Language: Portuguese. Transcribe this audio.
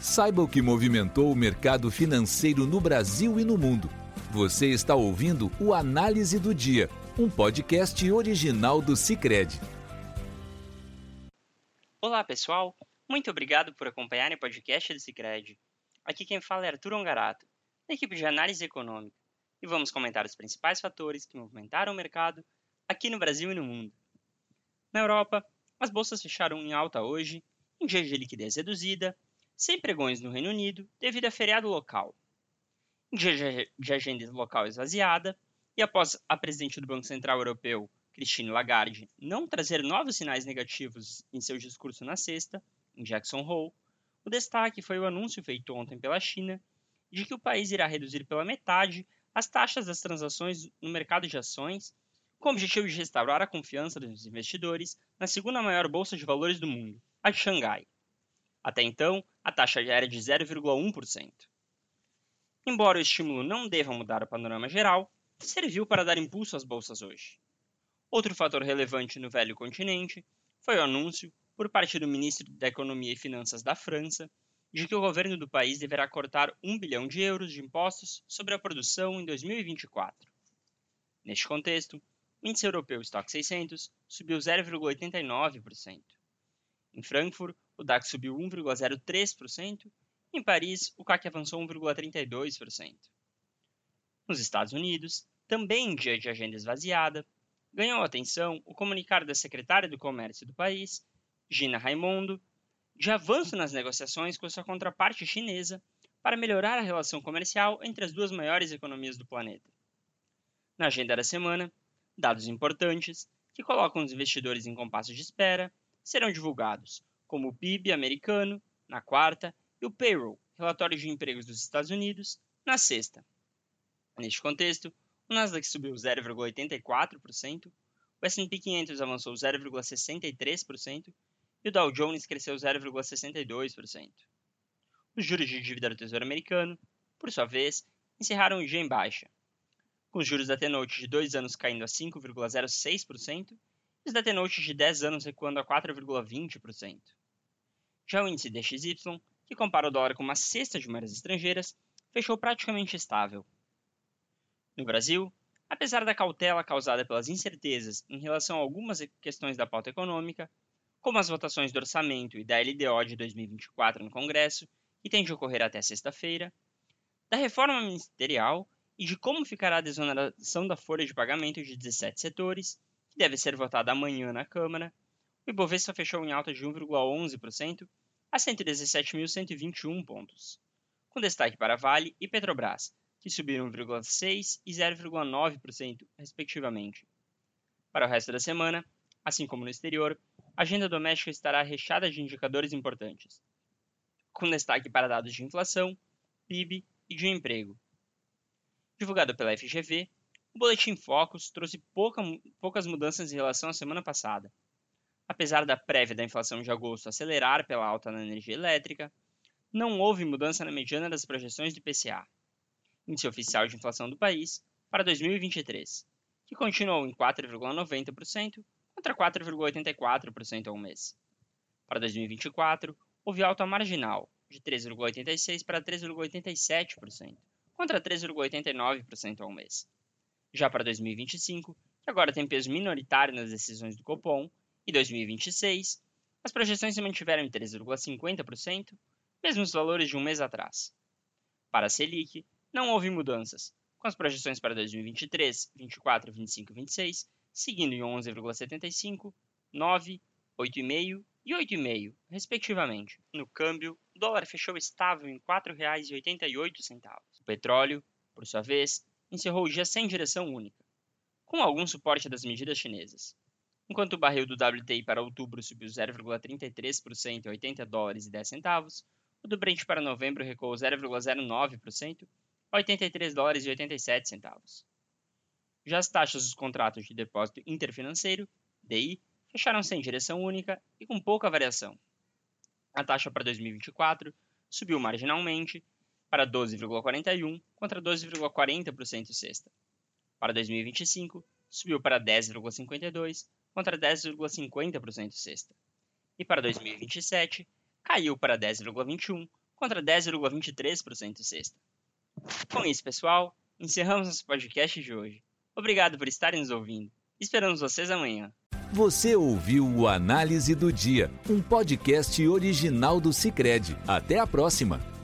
Saiba o que movimentou o mercado financeiro no Brasil e no mundo. Você está ouvindo o Análise do Dia, um podcast original do Cicred. Olá, pessoal. Muito obrigado por acompanhar o podcast do Cicred. Aqui quem fala é Arthur Ongarato, da equipe de análise econômica, e vamos comentar os principais fatores que movimentaram o mercado aqui no Brasil e no mundo. Na Europa, as bolsas fecharam em alta hoje, em dia de liquidez reduzida sem pregões no Reino Unido devido a feriado local. Em dia de agenda local esvaziada, e após a presidente do Banco Central Europeu, Christine Lagarde, não trazer novos sinais negativos em seu discurso na sexta, em Jackson Hole, o destaque foi o anúncio feito ontem pela China de que o país irá reduzir pela metade as taxas das transações no mercado de ações, com o objetivo de restaurar a confiança dos investidores na segunda maior bolsa de valores do mundo, a de Xangai. Até então, a taxa era de 0,1%. Embora o estímulo não deva mudar o panorama geral, serviu para dar impulso às bolsas hoje. Outro fator relevante no velho continente foi o anúncio, por parte do ministro da Economia e Finanças da França, de que o governo do país deverá cortar 1 bilhão de euros de impostos sobre a produção em 2024. Neste contexto, o índice europeu Stock 600 subiu 0,89%. Em Frankfurt, o DAX subiu 1,03%, e em Paris, o CAC avançou 1,32%. Nos Estados Unidos, também em dia de agenda esvaziada, ganhou atenção o comunicado da secretária do Comércio do país, Gina Raimondo, de avanço nas negociações com sua contraparte chinesa para melhorar a relação comercial entre as duas maiores economias do planeta. Na agenda da semana, dados importantes que colocam os investidores em compasso de espera serão divulgados, como o PIB americano, na quarta, e o Payroll, relatório de empregos dos Estados Unidos, na sexta. Neste contexto, o Nasdaq subiu 0,84%, o S&P 500 avançou 0,63% e o Dow Jones cresceu 0,62%. Os juros de dívida do Tesouro Americano, por sua vez, encerraram o dia em baixa, com os juros da T-Note de 2 anos caindo a 5,06% e os da T-Note de 10 anos recuando a 4,20%. Já o índice DXY, que compara o dólar com uma cesta de moedas estrangeiras, fechou praticamente estável. No Brasil, apesar da cautela causada pelas incertezas em relação a algumas questões da pauta econômica, como as votações do orçamento e da LDO de 2024 no Congresso, que tem de ocorrer até sexta-feira, da reforma ministerial e de como ficará a desoneração da folha de pagamento de 17 setores, que deve ser votada amanhã na Câmara, o Ibovespa fechou em alta de 1,11% a 117.121 pontos, com destaque para Vale e Petrobras, que subiram 1,6% e 0,9%, respectivamente. Para o resto da semana, assim como no exterior, a agenda doméstica estará recheada de indicadores importantes, com destaque para dados de inflação, PIB e de emprego. Divulgado pela FGV, o Boletim Focus trouxe pouca, poucas mudanças em relação à semana passada, Apesar da prévia da inflação de agosto acelerar pela alta na energia elétrica, não houve mudança na mediana das projeções do IPCA, índice oficial de inflação do país, para 2023, que continuou em 4,90% contra 4,84% ao mês. Para 2024, houve alta marginal, de 3,86% para 3,87%, contra 3,89% ao mês. Já para 2025, que agora tem peso minoritário nas decisões do Copom, e 2026, as projeções se mantiveram em 3,50%, mesmos valores de um mês atrás. Para a Selic, não houve mudanças, com as projeções para 2023, 24, 25 e 26 seguindo em 11,75, 9, 8,5 e 8,5, respectivamente. No câmbio, o dólar fechou estável em R$ 4,88. O petróleo, por sua vez, encerrou o dia sem direção única, com algum suporte das medidas chinesas. Enquanto o barril do WTI para outubro subiu 0,33% a 80 dólares e 10 centavos, o do Brent para novembro recuou 0,09% a 83 dólares e 87 centavos. Já as taxas dos contratos de depósito interfinanceiro, DI, fecharam sem direção única e com pouca variação. A taxa para 2024 subiu marginalmente para 12,41 contra 12,40% sexta. Para 2025, subiu para 10,52 contra 10,50% sexta. E para 2027, caiu para 10,21 contra 10,23% sexta. Com isso, pessoal, encerramos nosso podcast de hoje. Obrigado por estarem nos ouvindo. Esperamos vocês amanhã. Você ouviu o Análise do Dia, um podcast original do Cicred. Até a próxima!